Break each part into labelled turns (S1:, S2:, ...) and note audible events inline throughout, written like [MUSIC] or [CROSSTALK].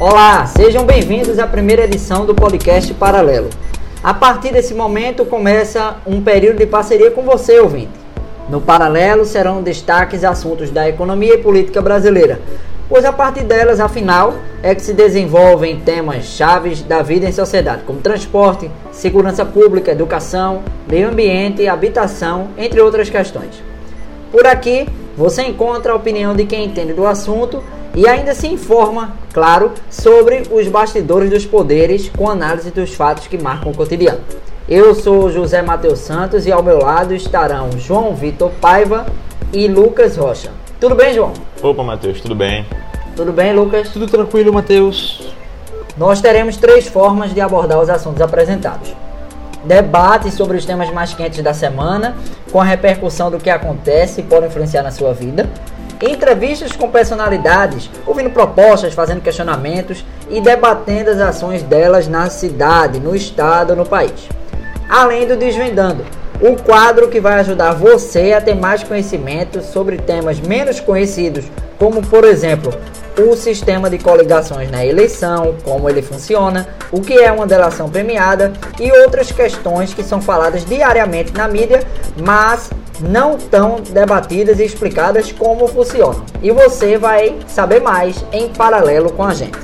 S1: Olá, sejam bem-vindos à primeira edição do podcast Paralelo. A partir desse momento começa um período de parceria com você, ouvinte. No Paralelo serão destaques assuntos da economia e política brasileira, pois a partir delas, afinal, é que se desenvolvem temas chaves da vida em sociedade, como transporte, segurança pública, educação, meio ambiente, habitação, entre outras questões. Por aqui, você encontra a opinião de quem entende do assunto e ainda se informa, claro, sobre os bastidores dos poderes com análise dos fatos que marcam o cotidiano. Eu sou José Matheus Santos e ao meu lado estarão João Vitor Paiva e Lucas Rocha. Tudo bem, João?
S2: Opa, Matheus, tudo bem?
S1: Tudo bem, Lucas?
S3: Tudo tranquilo, Matheus.
S1: Nós teremos três formas de abordar os assuntos apresentados. Debate sobre os temas mais quentes da semana, com a repercussão do que acontece e pode influenciar na sua vida entrevistas com personalidades, ouvindo propostas, fazendo questionamentos e debatendo as ações delas na cidade, no estado, no país. Além do Desvendando, o quadro que vai ajudar você a ter mais conhecimento sobre temas menos conhecidos, como por exemplo o sistema de coligações na eleição, como ele funciona, o que é uma delação premiada e outras questões que são faladas diariamente na mídia, mas não tão debatidas e explicadas como funcionam. E você vai saber mais em paralelo com a gente.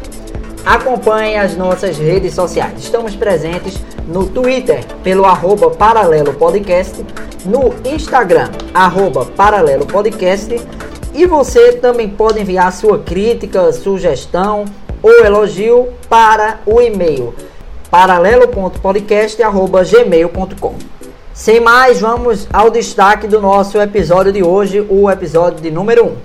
S1: Acompanhe as nossas redes sociais. Estamos presentes no Twitter pelo arroba Paralelo Podcast, no Instagram, arroba Paralelo Podcast, e você também pode enviar sua crítica, sugestão ou elogio para o e-mail paralelo.podcast.gmail.com. Sem mais, vamos ao destaque do nosso episódio de hoje, o episódio de número 1.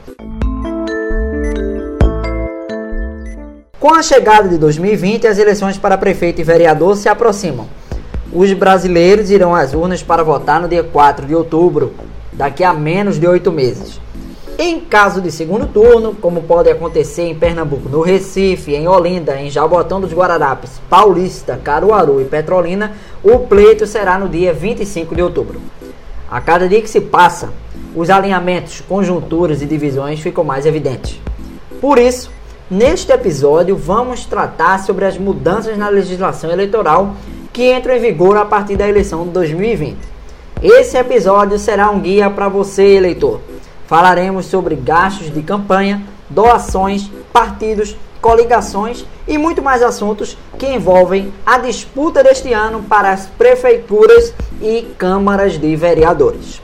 S1: Com a chegada de 2020, as eleições para prefeito e vereador se aproximam. Os brasileiros irão às urnas para votar no dia 4 de outubro, daqui a menos de oito meses. Em caso de segundo turno, como pode acontecer em Pernambuco, no Recife, em Olinda, em Jabotão dos Guararapes, Paulista, Caruaru e Petrolina, o pleito será no dia 25 de outubro. A cada dia que se passa, os alinhamentos, conjunturas e divisões ficam mais evidentes. Por isso, neste episódio vamos tratar sobre as mudanças na legislação eleitoral que entram em vigor a partir da eleição de 2020. Esse episódio será um guia para você, eleitor Falaremos sobre gastos de campanha, doações, partidos, coligações e muito mais assuntos que envolvem a disputa deste ano para as prefeituras e câmaras de vereadores.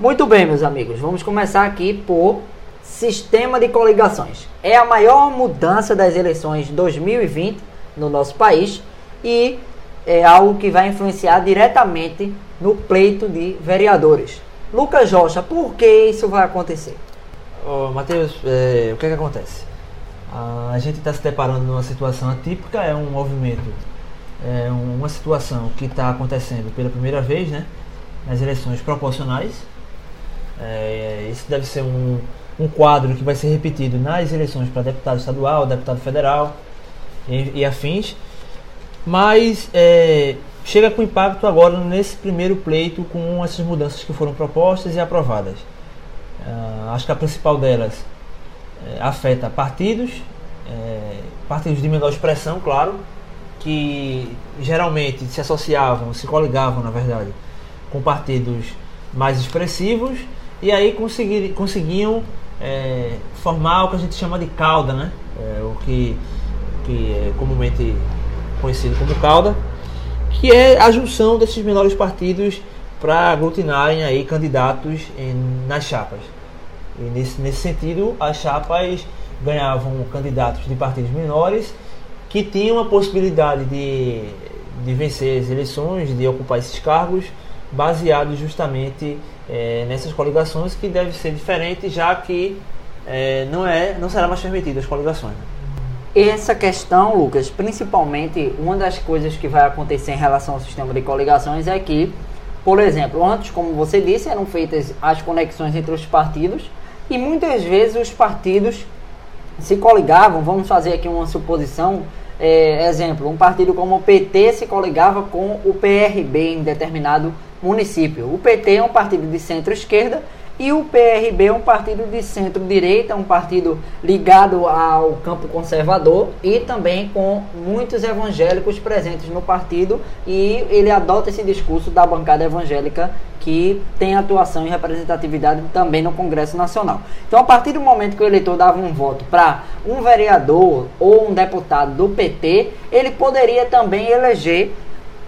S1: Muito bem, meus amigos, vamos começar aqui por sistema de coligações. É a maior mudança das eleições de 2020 no nosso país e é algo que vai influenciar diretamente no pleito de vereadores. Lucas Rocha, por que isso vai acontecer?
S3: Oh, Matheus, é, o que, é que acontece? A gente está se deparando numa situação atípica, é um movimento, é uma situação que está acontecendo pela primeira vez né, nas eleições proporcionais. É, isso deve ser um, um quadro que vai ser repetido nas eleições para deputado estadual, deputado federal e, e afins. Mas é, chega com impacto agora nesse primeiro pleito com essas mudanças que foram propostas e aprovadas. Uh, acho que a principal delas é, afeta partidos, é, partidos de menor expressão, claro, que geralmente se associavam, se coligavam, na verdade, com partidos mais expressivos e aí conseguir, conseguiam é, formar o que a gente chama de cauda, né? O que, que é comumente conhecido como cauda que é a junção desses menores partidos para aglutinarem aí candidatos em, nas chapas. E nesse, nesse sentido, as chapas ganhavam candidatos de partidos menores que tinham a possibilidade de, de vencer as eleições, de ocupar esses cargos, baseados justamente é, nessas coligações, que deve ser diferente, já que é, não, é, não será mais permitido as coligações.
S1: Essa questão, Lucas, principalmente uma das coisas que vai acontecer em relação ao sistema de coligações é que, por exemplo, antes, como você disse, eram feitas as conexões entre os partidos e muitas vezes os partidos se coligavam. Vamos fazer aqui uma suposição. É, exemplo, um partido como o PT se coligava com o PRB em determinado município. O PT é um partido de centro-esquerda e o PRB é um partido de centro-direita, um partido ligado ao campo conservador e também com muitos evangélicos presentes no partido e ele adota esse discurso da bancada evangélica que tem atuação e representatividade também no Congresso Nacional. Então, a partir do momento que o eleitor dava um voto para um vereador ou um deputado do PT, ele poderia também eleger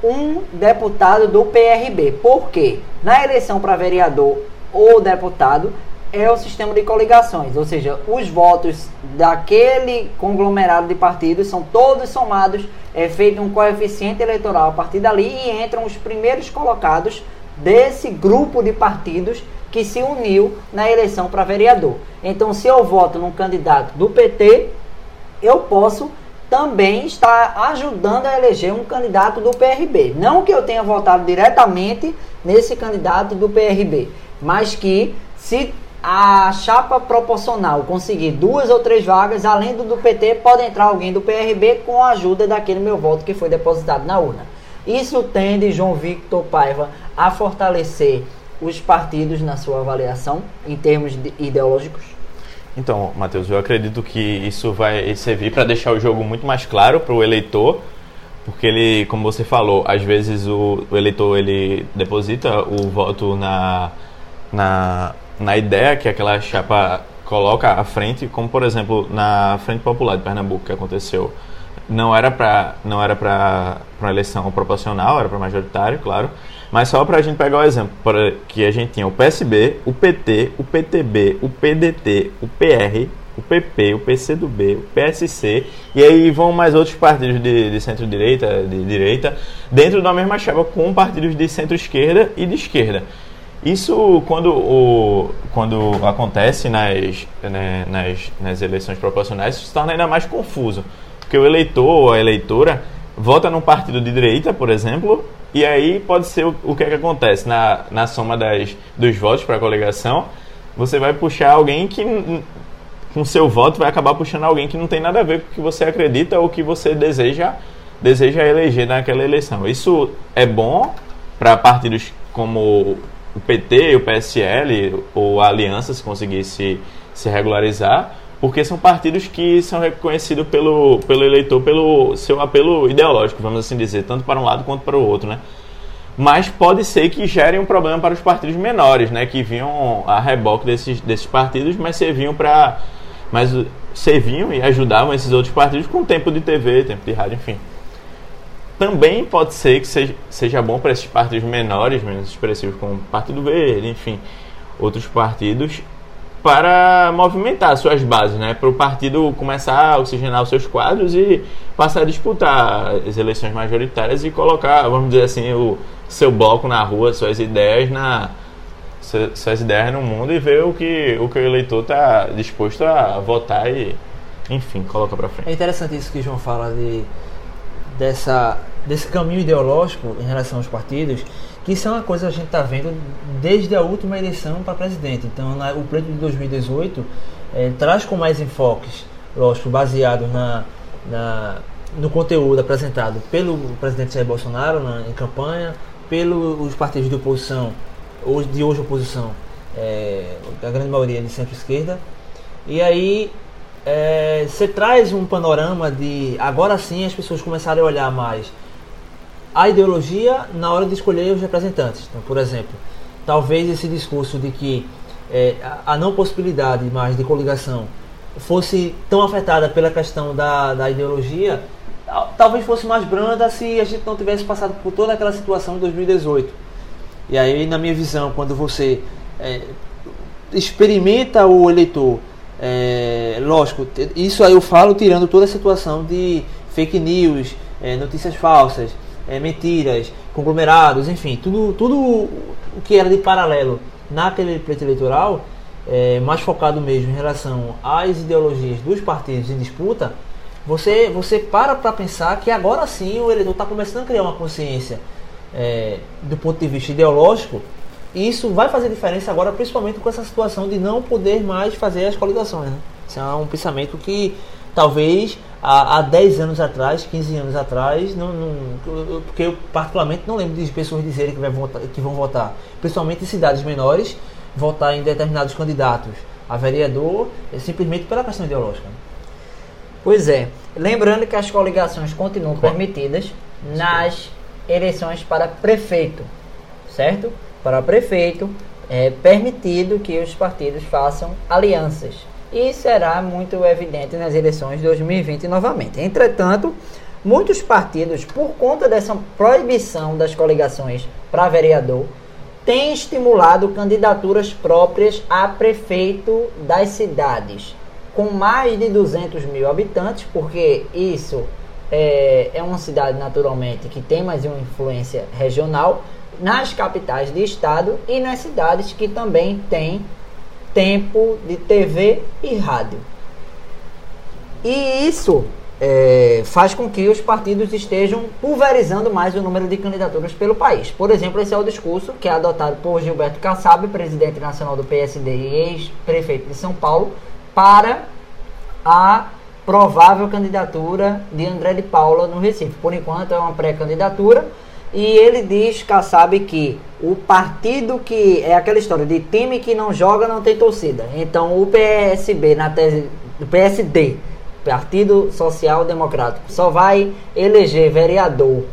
S1: um deputado do PRB. Por quê? Na eleição para vereador ou deputado é o sistema de coligações, ou seja, os votos daquele conglomerado de partidos são todos somados, é feito um coeficiente eleitoral a partir dali e entram os primeiros colocados desse grupo de partidos que se uniu na eleição para vereador. Então, se eu voto num candidato do PT, eu posso também estar ajudando a eleger um candidato do PRB. Não que eu tenha votado diretamente nesse candidato do PRB, mas que se a chapa proporcional conseguir duas ou três vagas, além do do PT, pode entrar alguém do PRB com a ajuda daquele meu voto que foi depositado na urna. Isso tende, João Victor Paiva, a fortalecer os partidos na sua avaliação em termos ideológicos?
S2: Então, Matheus, eu acredito que isso vai servir para deixar o jogo muito mais claro para o eleitor, porque ele, como você falou, às vezes o, o eleitor ele deposita o voto na na, na ideia que aquela chapa coloca à frente, como por exemplo na Frente Popular de Pernambuco que aconteceu. Não era para não era para uma eleição proporcional, era para majoritário, claro. Mas só para a gente pegar o exemplo, para que a gente tinha o PSB, o PT, o PTB, o PDT, o PR, o PP, o PCdoB, o PSC, e aí vão mais outros partidos de, de centro-direita, de direita, dentro da mesma chapa com partidos de centro-esquerda e de esquerda. Isso, quando, o, quando acontece nas, né, nas, nas eleições proporcionais, se torna ainda mais confuso. Porque o eleitor ou a eleitora vota num partido de direita, por exemplo, e aí pode ser o, o que, é que acontece na, na soma das, dos votos para a coligação. Você vai puxar alguém que, com seu voto, vai acabar puxando alguém que não tem nada a ver com o que você acredita ou que você deseja, deseja eleger naquela eleição. Isso é bom para partidos como o PT, o PSL ou a Aliança, se conseguisse se regularizar, porque são partidos que são reconhecidos pelo, pelo eleitor pelo seu apelo ideológico, vamos assim dizer, tanto para um lado quanto para o outro, né? Mas pode ser que gerem um problema para os partidos menores, né? Que vinham a reboque desses, desses partidos, mas serviam para... Mas serviam e ajudavam esses outros partidos com tempo de TV, tempo de rádio, enfim também pode ser que seja, seja bom para esses partidos menores, menos expressivos, como o Partido Verde, enfim, outros partidos, para movimentar suas bases, né? Para o partido começar a oxigenar os seus quadros e passar a disputar as eleições majoritárias e colocar, vamos dizer assim, o seu bloco na rua, suas ideias na suas ideias no mundo e ver o que o que o eleitor está disposto a votar e enfim, coloca para frente.
S3: É interessante isso que o João fala de dessa desse caminho ideológico em relação aos partidos, que isso é uma coisa que a gente está vendo desde a última eleição para presidente. Então, na, o pleito de 2018 é, eh, traz com mais enfoques, lógico, baseado na, na, no conteúdo apresentado pelo presidente Jair Bolsonaro na, em campanha, pelos partidos de oposição, hoje, de hoje oposição, é, a grande maioria de centro-esquerda. E aí é, você traz um panorama de agora sim as pessoas começarem a olhar mais a ideologia na hora de escolher os representantes. Então, por exemplo, talvez esse discurso de que é, a não possibilidade mais de coligação fosse tão afetada pela questão da, da ideologia, talvez fosse mais branda se a gente não tivesse passado por toda aquela situação de 2018. E aí, na minha visão, quando você é, experimenta o eleitor, é, lógico, isso aí eu falo tirando toda a situação de fake news, é, notícias falsas, é, mentiras, conglomerados, enfim, tudo, tudo o que era de paralelo naquele pleito eleitoral, é, mais focado mesmo em relação às ideologias dos partidos em disputa, você, você para para pensar que agora sim o eleitor está começando a criar uma consciência é, do ponto de vista ideológico e isso vai fazer diferença agora, principalmente com essa situação de não poder mais fazer as coligações. Né? Isso é um pensamento que talvez há, há 10 anos atrás, 15 anos atrás, não, não, porque eu particularmente não lembro de pessoas dizerem que, vai votar, que vão votar, principalmente em cidades menores, votar em determinados candidatos a vereador é simplesmente pela questão ideológica.
S1: Pois é. Lembrando que as coligações continuam permitidas nas eleições para prefeito, certo? Para prefeito é permitido que os partidos façam alianças e será muito evidente nas eleições de 2020 novamente. Entretanto, muitos partidos, por conta dessa proibição das coligações para vereador, têm estimulado candidaturas próprias a prefeito das cidades com mais de 200 mil habitantes, porque isso é, é uma cidade naturalmente que tem mais uma influência regional nas capitais de estado e nas cidades que também têm tempo de TV e rádio. E isso é, faz com que os partidos estejam pulverizando mais o número de candidaturas pelo país. Por exemplo, esse é o discurso que é adotado por Gilberto Kassab, presidente nacional do PSD e ex-prefeito de São Paulo, para a provável candidatura de André de Paula no Recife. Por enquanto é uma pré-candidatura e ele diz, Kassab, que o partido que é aquela história de time que não joga não tem torcida. Então o PSB na tese do PSD, Partido Social Democrático, só vai eleger vereador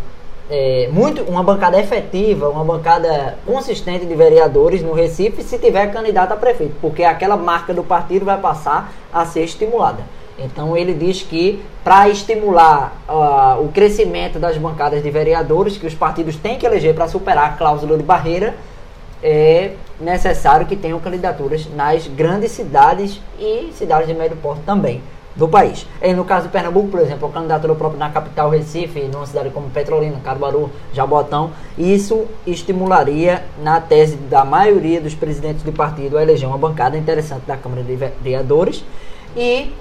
S1: é, muito uma bancada efetiva, uma bancada consistente de vereadores no Recife se tiver candidato a prefeito, porque aquela marca do partido vai passar a ser estimulada. Então ele diz que para estimular uh, o crescimento das bancadas de vereadores que os partidos têm que eleger para superar a cláusula de barreira, é necessário que tenham candidaturas nas grandes cidades e cidades de médio porte também do país. E no caso de Pernambuco, por exemplo, a candidatura própria na capital Recife, numa cidade como Petrolina, Caruaru, Jabotão, isso estimularia, na tese da maioria dos presidentes de partido, a eleger uma bancada interessante da Câmara de Vereadores. E,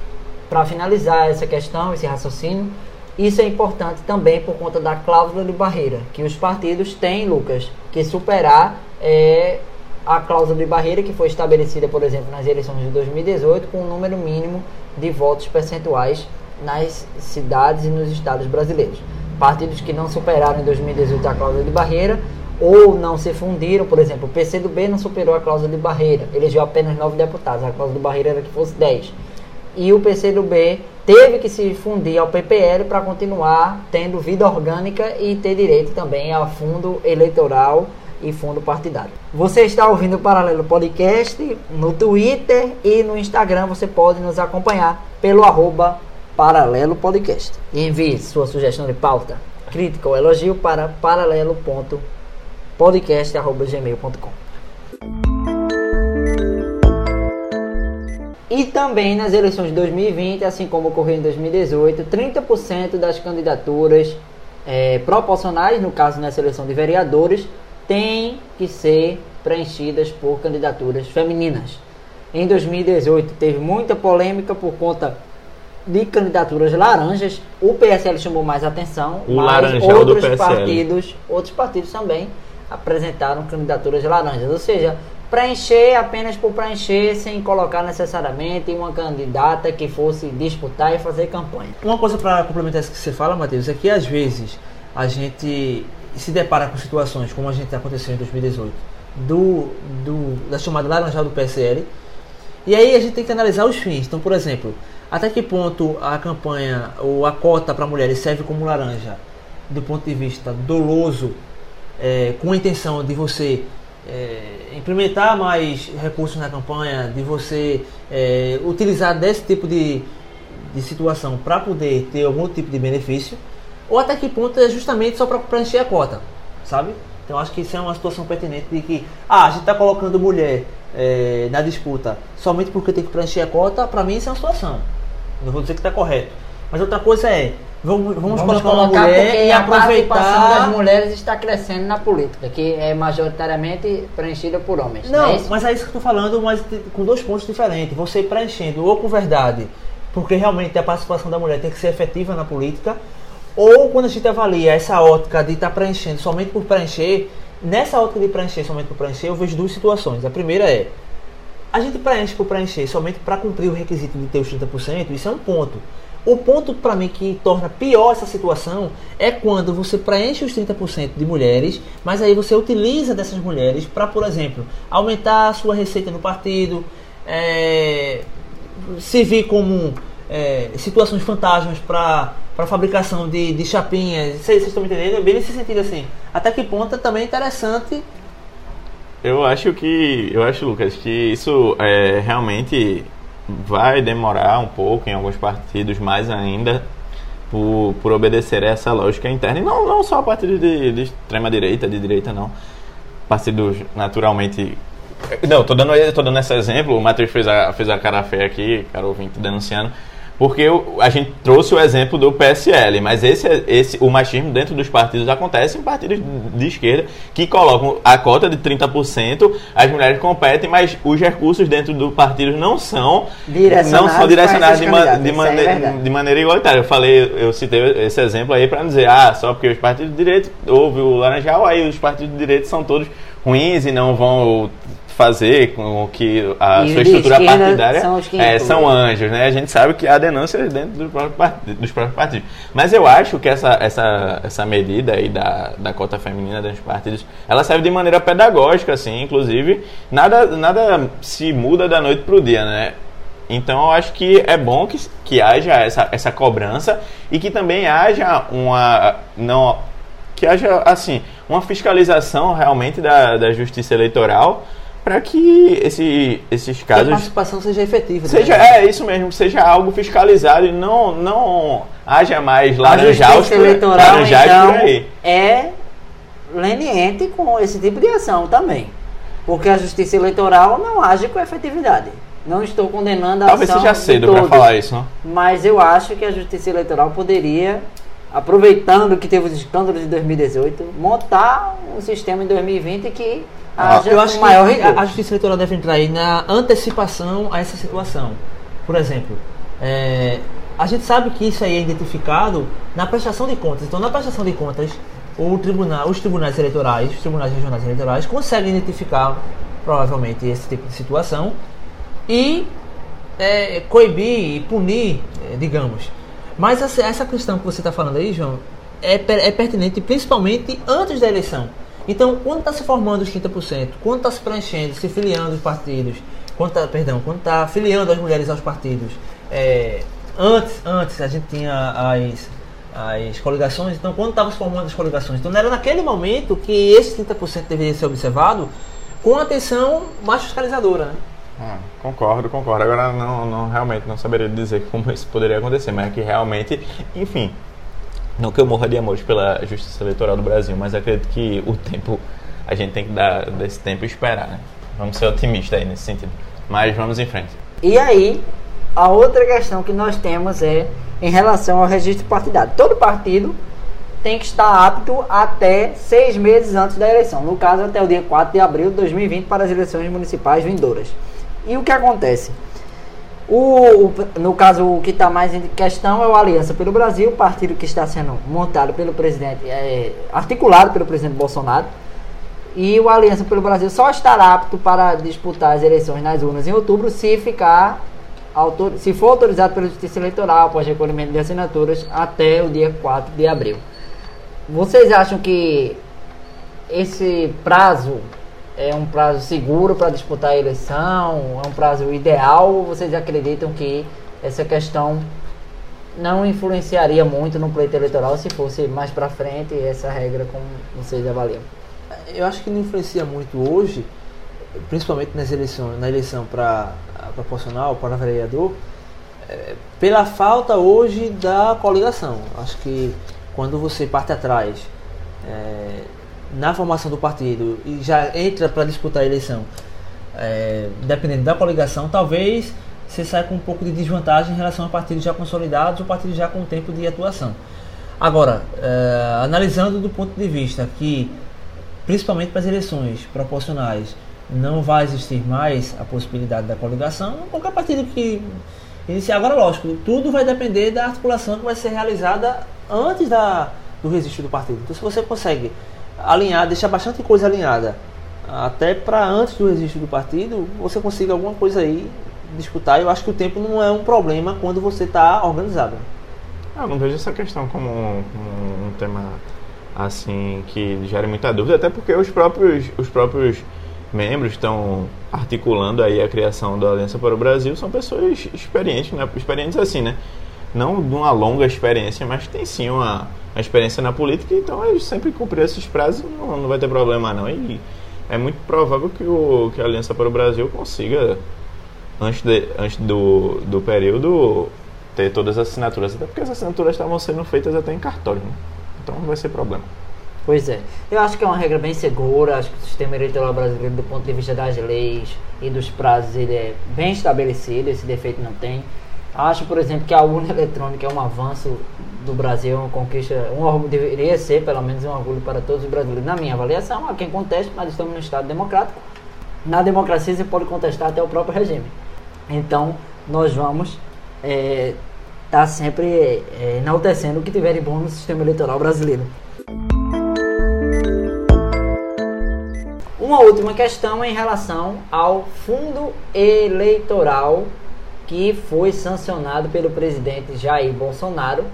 S1: para finalizar essa questão, esse raciocínio, isso é importante também por conta da cláusula de barreira, que os partidos têm, Lucas, que superar é, a cláusula de barreira que foi estabelecida, por exemplo, nas eleições de 2018, com um número mínimo de votos percentuais nas cidades e nos estados brasileiros. Partidos que não superaram em 2018 a cláusula de barreira ou não se fundiram, por exemplo, o PCdoB não superou a cláusula de barreira, elegeu apenas 9 deputados, a cláusula de barreira era que fosse 10. E o PCdoB teve que se fundir ao PPL para continuar tendo vida orgânica e ter direito também ao fundo eleitoral e fundo partidário. Você está ouvindo o Paralelo Podcast no Twitter e no Instagram. Você pode nos acompanhar pelo arroba Paralelo Podcast. Envie sua sugestão de pauta, crítica ou elogio para paralelo.podcast.gmail.com E também nas eleições de 2020, assim como ocorreu em 2018, 30% das candidaturas é, proporcionais, no caso nessa eleição de vereadores, têm que ser preenchidas por candidaturas femininas. Em 2018 teve muita polêmica por conta de candidaturas laranjas. O PSL chamou mais atenção,
S2: o
S1: mas outros partidos, outros partidos também apresentaram candidaturas laranjas, ou seja, preencher apenas por preencher sem colocar necessariamente uma candidata que fosse disputar e fazer campanha.
S3: Uma coisa para complementar isso que você fala, Matheus, é que às vezes a gente se depara com situações como a gente aconteceu em 2018, do, do, da chamada laranjal do PSL, e aí a gente tem que analisar os fins. Então, por exemplo, até que ponto a campanha ou a cota para mulheres serve como laranja do ponto de vista doloso, é, com a intenção de você é, implementar mais recursos na campanha, de você é, utilizar desse tipo de, de situação para poder ter algum tipo de benefício ou até que ponto é justamente só para preencher a cota, sabe? Então acho que isso é uma situação pertinente de que, ah, a gente está colocando mulher é, na disputa somente porque tem que preencher a cota, para mim isso é uma situação. Não vou dizer que está correto. Mas outra coisa é, vamos, vamos, vamos colocar uma mulher e
S1: a
S3: aproveitar...
S1: participação das mulheres está crescendo na política, que é majoritariamente preenchida por homens.
S3: Não, é mas é isso que eu estou falando, mas com dois pontos diferentes. Você preenchendo ou com verdade, porque realmente a participação da mulher tem que ser efetiva na política, ou quando a gente avalia essa ótica de estar tá preenchendo somente por preencher, nessa ótica de preencher somente por preencher, eu vejo duas situações. A primeira é, a gente preenche por preencher somente para cumprir o requisito de ter os 30%, isso é um ponto. O ponto para mim que torna pior essa situação é quando você preenche os 30% de mulheres, mas aí você utiliza dessas mulheres para, por exemplo, aumentar a sua receita no partido, é, servir como é, situações fantasmas para para fabricação de, de chapinhas. Vocês estão me entendendo? Bem nesse sentido assim. Até que ponto é também interessante.
S2: Eu acho que. Eu acho, Lucas, que isso é, realmente vai demorar um pouco em alguns partidos mais ainda por, por obedecer a essa lógica interna. E não, não só partidos de, de extrema direita, de direita não. Partidos naturalmente. Não, tô dando, tô dando esse exemplo, o Matheus fez a, fez a cara feia aqui, cara ouvinte denunciando porque a gente trouxe o exemplo do PSL, mas esse, esse, o machismo dentro dos partidos acontece em partidos de esquerda que colocam a cota de 30%, as mulheres competem, mas os recursos dentro do partido não são direcionados, não são direcionados de, ma de, mane é de, maneira igualitária. Eu falei, eu citei esse exemplo aí para dizer, ah, só porque os partidos de direito houve o Laranjal, aí os partidos de direito são todos ruins e não vão fazer com que a e sua estrutura partidária são, é, são, anjos, né? A gente sabe que há denúncias dentro do próprio partido, dos próprios partidos. Mas eu acho que essa, essa, essa medida aí da, da cota feminina dentro dos partidos, ela serve de maneira pedagógica, assim, inclusive, nada, nada se muda da noite para o dia, né? Então eu acho que é bom que, que haja essa, essa cobrança e que também haja uma. Não, que haja assim uma fiscalização realmente da, da justiça eleitoral para que esse, esses casos. Que a
S3: participação seja efetiva.
S2: Seja, né? É, isso mesmo, seja algo fiscalizado e não, não haja mais laranjaus
S1: por, eleitoral, laranjais então, por aí. É leniente com esse tipo de ação também. Porque a justiça eleitoral não age com efetividade. Não estou condenando a
S2: Talvez
S1: ação.
S2: Talvez seja cedo para falar isso, não?
S1: Mas eu acho que a justiça eleitoral poderia, aproveitando que teve os escândalos de 2018, montar um sistema em 2020 que
S3: ah, eu acho que a, a Justiça Eleitoral deve entrar aí na antecipação a essa situação. Por exemplo, é, a gente sabe que isso aí é identificado na prestação de contas. Então, na prestação de contas, o tribunal, os tribunais eleitorais, os tribunais regionais eleitorais conseguem identificar provavelmente esse tipo de situação e é, coibir e punir, é, digamos. Mas essa, essa questão que você está falando aí, João, é, é pertinente principalmente antes da eleição. Então, quando está se formando os 30%, quando está se preenchendo, se filiando os partidos, quando tá, perdão, quando está filiando as mulheres aos partidos, é, antes, antes a gente tinha as, as coligações, então quando estavam se formando as coligações, então era naquele momento que esse 30% deveria ser observado com atenção mais fiscalizadora, né?
S2: Ah, concordo, concordo. Agora não, não realmente não saberia dizer como isso poderia acontecer, mas é que realmente, enfim, não que eu morra de amor pela justiça eleitoral do Brasil, mas acredito que o tempo, a gente tem que dar desse tempo e esperar, né? Vamos ser otimistas aí nesse sentido. Mas vamos em frente.
S1: E aí, a outra questão que nós temos é em relação ao registro partidário. Todo partido tem que estar apto até seis meses antes da eleição. No caso, até o dia 4 de abril de 2020 para as eleições municipais vindouras. E o que acontece? O, no caso, o que está mais em questão é o Aliança pelo Brasil, partido que está sendo montado pelo presidente, é, articulado pelo presidente Bolsonaro. E o Aliança pelo Brasil só estará apto para disputar as eleições nas urnas em outubro se ficar autor, se for autorizado pela Justiça Eleitoral após recolhimento de assinaturas até o dia 4 de abril. Vocês acham que esse prazo é um prazo seguro para disputar a eleição? É um prazo ideal? Ou vocês acreditam que essa questão não influenciaria muito no pleito eleitoral se fosse mais para frente essa regra como vocês avaliam?
S3: Eu acho que não influencia muito hoje, principalmente nas eleições, na eleição para proporcional, para vereador, é, pela falta hoje da coligação. Acho que quando você parte atrás é, na formação do partido e já entra para disputar a eleição, é, dependendo da coligação, talvez você saia com um pouco de desvantagem em relação a partidos já consolidados ou partidos já com tempo de atuação. Agora, é, analisando do ponto de vista que, principalmente para as eleições proporcionais, não vai existir mais a possibilidade da coligação, qualquer partido que iniciar. Agora, lógico, tudo vai depender da articulação que vai ser realizada antes da, do registro do partido. Então, se você consegue alinhar, deixar bastante coisa alinhada, até para antes do registro do partido, você consiga alguma coisa aí disputar. Eu acho que o tempo não é um problema quando você está organizado.
S2: Eu não vejo essa questão como um, um tema assim que gere muita dúvida, até porque os próprios, os próprios membros estão articulando aí a criação da Aliança para o Brasil são pessoas experientes, né? experientes assim, né? Não de uma longa experiência, mas tem sim uma, uma experiência na política, então eles sempre cumpriram esses prazos não, não vai ter problema não. E é muito provável que, o, que a Aliança para o Brasil consiga, antes, de, antes do, do período, ter todas as assinaturas, até porque as assinaturas estavam sendo feitas até em cartório, né? então não vai ser problema.
S1: Pois é. Eu acho que é uma regra bem segura, acho que o sistema eleitoral brasileiro, do ponto de vista das leis e dos prazos, ele é bem estabelecido, esse defeito não tem. Acho, por exemplo, que a urna eletrônica é um avanço do Brasil, uma conquista, um orgulho, deveria ser pelo menos um orgulho para todos os brasileiros. Na minha avaliação, há quem conteste, mas estamos no Estado democrático. Na democracia você pode contestar até o próprio regime. Então, nós vamos estar é, tá sempre é, enaltecendo o que tiver de bom no sistema eleitoral brasileiro. Uma última questão em relação ao fundo eleitoral que foi sancionado pelo presidente Jair Bolsonaro.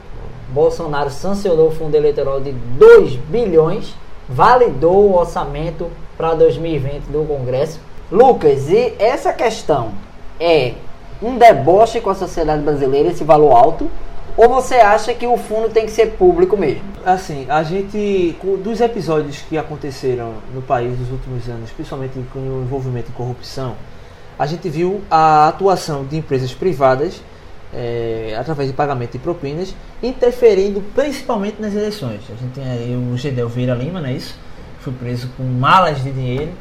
S1: Bolsonaro sancionou o fundo eleitoral de 2 bilhões, validou o orçamento para 2020 do Congresso. Lucas, e essa questão é um deboche com a sociedade brasileira, esse valor alto? Ou você acha que o fundo tem que ser público mesmo?
S3: Assim, a gente, dos episódios que aconteceram no país nos últimos anos, principalmente com o envolvimento em corrupção, a gente viu a atuação de empresas privadas, é, através de pagamento de propinas, interferindo principalmente nas eleições. A gente tem aí o Gedel Vieira Lima, não é isso? Foi preso com malas de dinheiro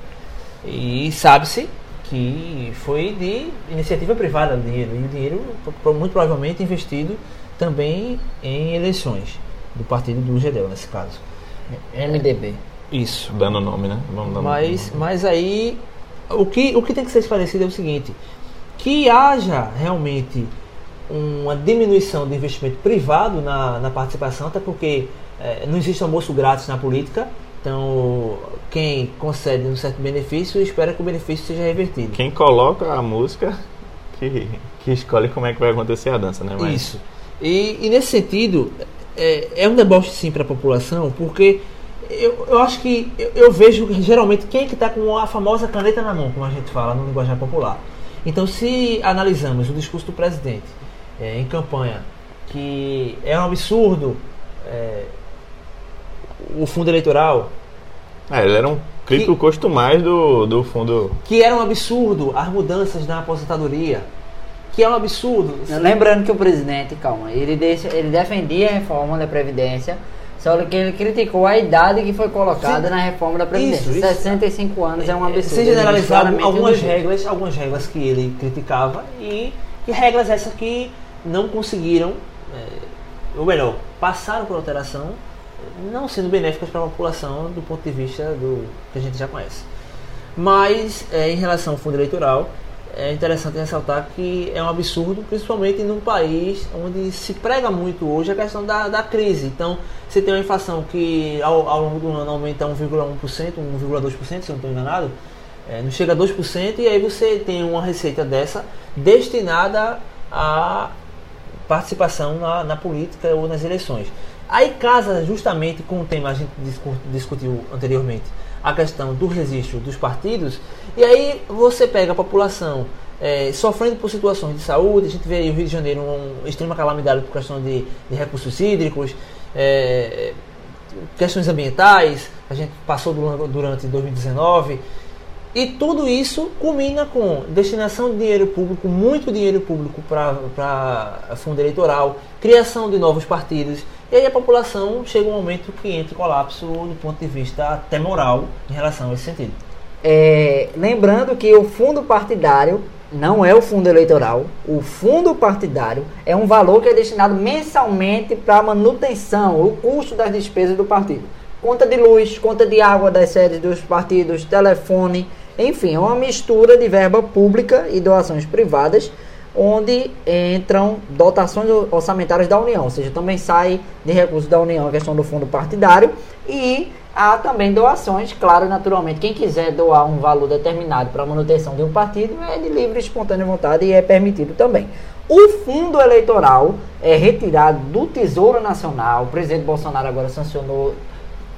S3: e sabe-se que foi de iniciativa privada o dinheiro, e o dinheiro muito provavelmente investido também em eleições do partido do Gedel, nesse caso.
S1: MDB.
S3: Isso.
S2: Dando nome, né?
S3: Vamos dar mas, nome. mas aí, o que, o que tem que ser esclarecido é o seguinte: que haja realmente uma diminuição do investimento privado na, na participação, até porque é, não existe almoço grátis na política. Então, quem concede um certo benefício espera que o benefício seja revertido.
S2: Quem coloca a música que, que escolhe como é que vai acontecer a dança, né?
S3: Mas... Isso. E, e nesse sentido, é, é um deboche sim para a população, porque eu, eu acho que eu, eu vejo que, geralmente quem é que está com a famosa caneta na mão, como a gente fala no linguajar popular. Então, se analisamos o discurso do presidente é, em campanha, que é um absurdo é, o fundo eleitoral.
S2: É, ele era um crítico custo mais do, do fundo.
S3: Que era um absurdo as mudanças na aposentadoria que é um absurdo.
S1: Lembrando que o presidente, calma, ele, deixa, ele defendia a reforma da Previdência, só que ele criticou a idade que foi colocada Sim. na reforma da Previdência. Isso, isso. 65 anos é um absurdo.
S3: Se generalizar algumas regras, algumas regras que ele criticava e, e regras essas que não conseguiram, é, ou melhor, passaram por alteração, não sendo benéficas para a população do ponto de vista do que a gente já conhece. Mas é, em relação ao fundo eleitoral, é interessante ressaltar que é um absurdo, principalmente num país onde se prega muito hoje a questão da, da crise. Então, você tem uma inflação que ao, ao longo do ano aumenta 1,1%, 1,2%, se eu não estou enganado, é, não chega a 2%, e aí você tem uma receita dessa destinada à participação na, na política ou nas eleições. Aí casa justamente com o tema que a gente discutiu anteriormente a questão do registro dos partidos, e aí você pega a população é, sofrendo por situações de saúde, a gente vê aí o Rio de Janeiro uma extrema calamidade por questão de, de recursos hídricos, é, questões ambientais, a gente passou durante 2019, e tudo isso culmina com destinação de dinheiro público, muito dinheiro público para fundo eleitoral, criação de novos partidos, e aí a população chega um momento que entra em colapso do ponto de vista até moral em relação a esse sentido.
S1: É, lembrando que o fundo partidário não é o fundo eleitoral. O fundo partidário é um valor que é destinado mensalmente para a manutenção, o custo das despesas do partido. Conta de luz, conta de água das sedes dos partidos, telefone, enfim, é uma mistura de verba pública e doações privadas onde entram dotações orçamentárias da União, ou seja, também sai de recursos da União a questão do fundo partidário e há também doações, claro, naturalmente, quem quiser doar um valor determinado para a manutenção de um partido é de livre e espontânea vontade e é permitido também. O fundo eleitoral é retirado do Tesouro Nacional. O presidente Bolsonaro agora sancionou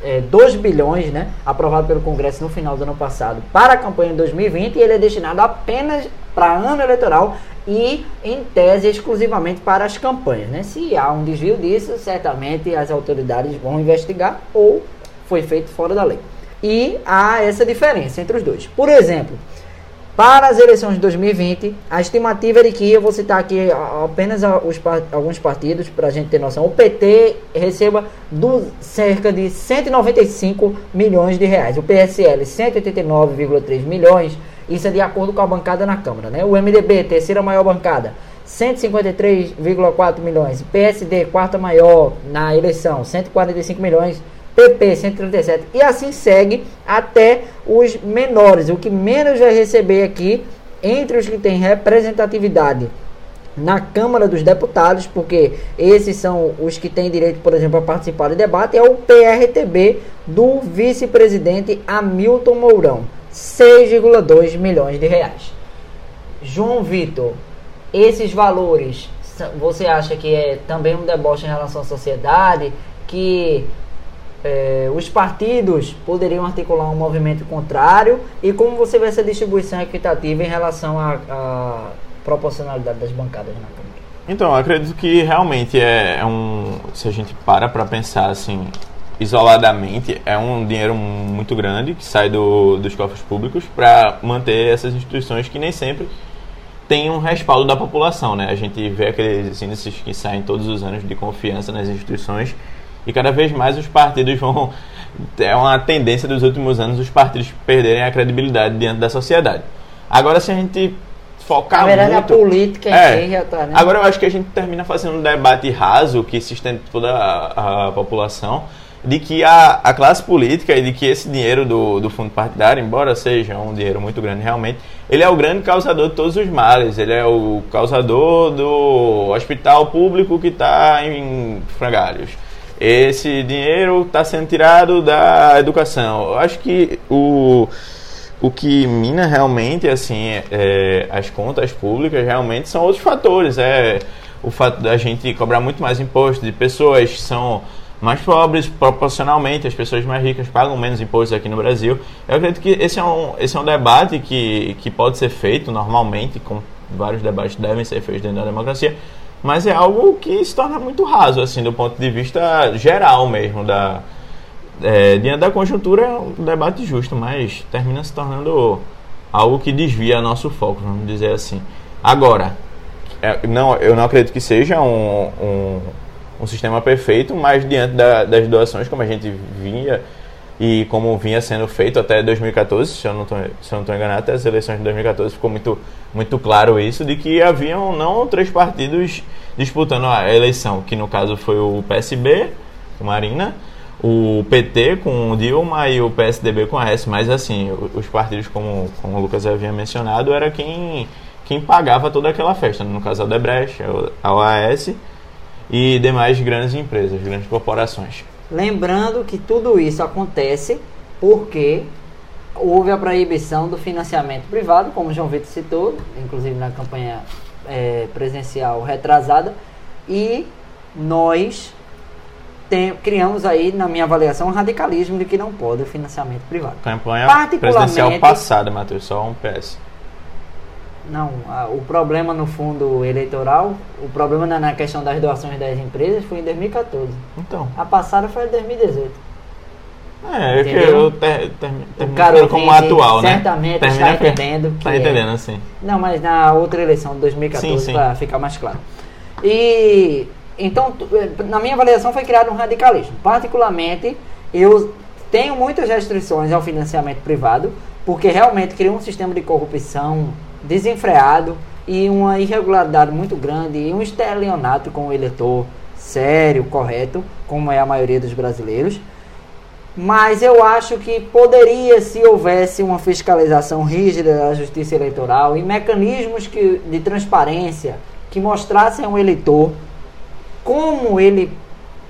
S1: é, 2 bilhões, né, aprovado pelo Congresso no final do ano passado, para a campanha de 2020 e ele é destinado apenas para ano eleitoral e, em tese, exclusivamente para as campanhas. Né? Se há um desvio disso, certamente as autoridades vão investigar ou foi feito fora da lei. E há essa diferença entre os dois. Por exemplo, para as eleições de 2020, a estimativa é de que, eu vou citar aqui apenas os, alguns partidos para a gente ter noção, o PT receba do, cerca de 195 milhões de reais, o PSL 189,3 milhões, isso é de acordo com a bancada na Câmara. Né? O MDB, terceira maior bancada, 153,4 milhões, PSD, quarta maior na eleição, 145 milhões, PP 137 e assim segue até os menores. O que menos vai receber aqui entre os que têm representatividade na Câmara dos Deputados, porque esses são os que têm direito, por exemplo, a participar do debate, é o PRTB do vice-presidente Hamilton Mourão, 6,2 milhões de reais. João Vitor, esses valores, você acha que é também um deboche em relação à sociedade, que é, os partidos poderiam articular um movimento contrário e como você vê essa distribuição equitativa em relação à proporcionalidade das bancadas na Câmara?
S2: Então, acredito que realmente é, é um. Se a gente para para pensar assim, isoladamente, é um dinheiro muito grande que sai do, dos cofres públicos para manter essas instituições que nem sempre têm um respaldo da população. Né? A gente vê aqueles índices que saem todos os anos de confiança nas instituições e cada vez mais os partidos vão. É uma tendência dos últimos anos os partidos perderem a credibilidade diante da sociedade. Agora, se a gente focar Na verdade, muito...
S1: a política
S2: é, já tá, né? Agora, eu acho que a gente termina fazendo um debate raso que se estende toda a, a população de que a, a classe política e de que esse dinheiro do, do fundo partidário, embora seja um dinheiro muito grande realmente, ele é o grande causador de todos os males. Ele é o causador do hospital público que está em frangalhos esse dinheiro está sendo tirado da educação. Eu acho que o, o que mina realmente assim é, as contas públicas realmente são outros fatores. É o fato da gente cobrar muito mais imposto de pessoas que são mais pobres proporcionalmente, as pessoas mais ricas pagam menos impostos aqui no Brasil. Eu acredito que esse é um, esse é um debate que, que pode ser feito normalmente, com vários debates devem ser feitos dentro da democracia, mas é algo que se torna muito raso, assim, do ponto de vista geral mesmo, da, é, diante da conjuntura é um debate justo, mas termina se tornando algo que desvia nosso foco, vamos dizer assim. Agora, é, não, eu não acredito que seja um, um, um sistema perfeito, mas diante da, das doações, como a gente vinha e como vinha sendo feito até 2014, se eu não estou enganado, até as eleições de 2014 ficou muito, muito claro isso, de que haviam não três partidos disputando a eleição, que no caso foi o PSB, com Marina, o PT com o Dilma e o PSDB com a S, mas assim, os partidos, como, como o Lucas havia mencionado, era quem, quem pagava toda aquela festa, no caso a Odebrecht, a OAS e demais grandes empresas, grandes corporações.
S1: Lembrando que tudo isso acontece porque houve a proibição do financiamento privado, como o João Vitor citou, inclusive na campanha é, presencial retrasada, e nós tem, criamos aí, na minha avaliação, um radicalismo de que não pode o financiamento privado.
S2: Campanha presidencial passada, Matheus, só um PS.
S1: Não, a, o problema no fundo eleitoral, o problema na, na, questão das doações das empresas foi em 2014.
S2: Então.
S1: A passada foi em 2018.
S2: É, é que eu ter, ter, ter, como atual,
S1: né? Certamente está entendendo.
S2: Está entendendo, é. assim.
S1: Não, mas na outra eleição de 2014, para ficar mais claro. E então, na minha avaliação, foi criado um radicalismo. Particularmente, eu tenho muitas restrições ao financiamento privado, porque realmente cria um sistema de corrupção desenfreado e uma irregularidade muito grande e um estelionato com o eleitor sério, correto, como é a maioria dos brasileiros. Mas eu acho que poderia, se houvesse uma fiscalização rígida da justiça eleitoral e mecanismos que, de transparência que mostrassem ao eleitor como ele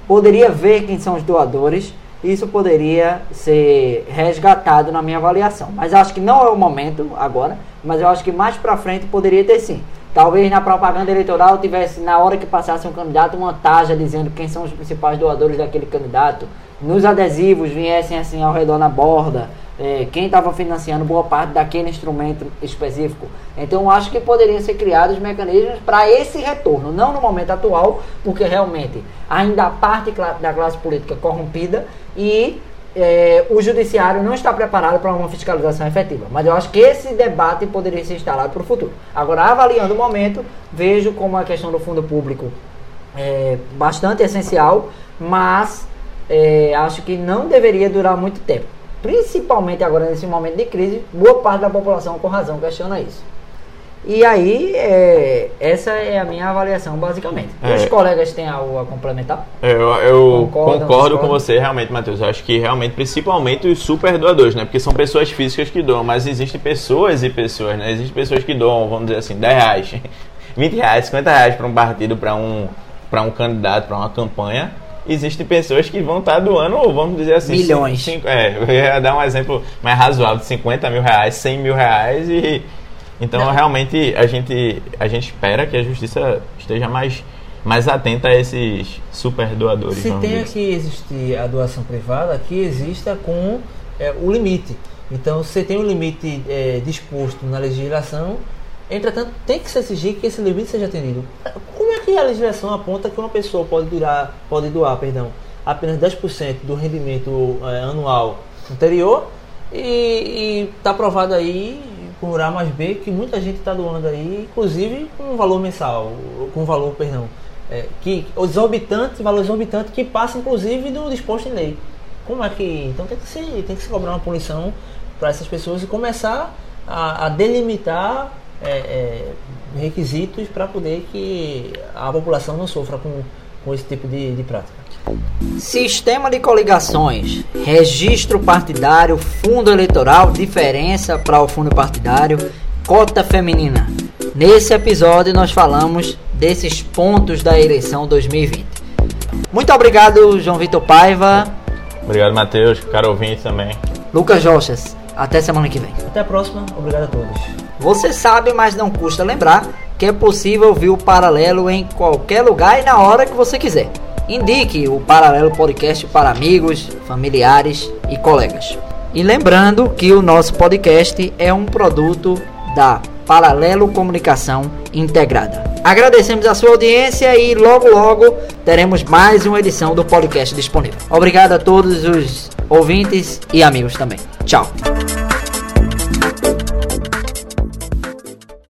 S1: poderia ver quem são os doadores, isso poderia ser resgatado na minha avaliação. Mas acho que não é o momento agora, mas eu acho que mais para frente poderia ter sim. Talvez na propaganda eleitoral tivesse, na hora que passasse um candidato, uma taja dizendo quem são os principais doadores daquele candidato. Nos adesivos viessem assim ao redor na borda, é, quem estava financiando boa parte daquele instrumento específico. Então acho que poderiam ser criados mecanismos para esse retorno, não no momento atual, porque realmente ainda há parte da classe política corrompida e é, o judiciário não está preparado para uma fiscalização efetiva. Mas eu acho que esse debate poderia ser instalado para o futuro. Agora, avaliando o momento, vejo como a questão do fundo público é bastante essencial, mas é, acho que não deveria durar muito tempo. Principalmente agora nesse momento de crise, boa parte da população com razão questiona isso. E aí, é, essa é a minha avaliação, basicamente. É, Os colegas têm algo a complementar?
S2: Eu, eu concordo com você, realmente, Matheus. Eu acho que realmente, principalmente os super doadores, né? Porque são pessoas físicas que doam, mas existem pessoas e pessoas, né? Existem pessoas que doam, vamos dizer assim, 10 reais, [LAUGHS] 20 reais, 50 reais para um partido, para um, um candidato, para uma campanha. Existem pessoas que vão estar tá doando, vamos dizer assim,
S1: milhões.
S2: Cinco, é, eu ia dar um exemplo mais razoável: 50 mil reais, 100 mil reais e então, Não. realmente, a gente, a gente espera que a justiça esteja mais, mais atenta a esses super doadores.
S3: Se tem que existir a doação privada, que exista com é, o limite. Então, se tem um limite é, disposto na legislação, entretanto, tem que se exigir que esse limite seja atendido. Que a legislação aponta que uma pessoa pode doar, pode doar perdão, apenas 10% do rendimento é, anual anterior e está provado aí por A mais B que muita gente está doando aí, inclusive com valor mensal, com valor, perdão, é, que exorbitante, valor exorbitante que passa inclusive do disposto em lei. Como é que então tem que se tem que se cobrar uma punição para essas pessoas e começar a, a delimitar é, é, requisitos para poder que a população não sofra com, com esse tipo de, de prática.
S1: Sistema de coligações, registro partidário, fundo eleitoral, diferença para o fundo partidário, cota feminina. Nesse episódio nós falamos desses pontos da eleição 2020. Muito obrigado, João Vitor Paiva.
S2: Obrigado, Matheus, caro ouvinte também.
S1: Lucas Rochas, até semana que vem.
S3: Até a próxima, obrigado a todos.
S1: Você sabe, mas não custa lembrar que é possível ouvir o paralelo em qualquer lugar e na hora que você quiser. Indique o Paralelo Podcast para amigos, familiares e colegas. E lembrando que o nosso podcast é um produto da Paralelo Comunicação Integrada. Agradecemos a sua audiência e logo logo teremos mais uma edição do podcast disponível. Obrigado a todos os ouvintes e amigos também. Tchau.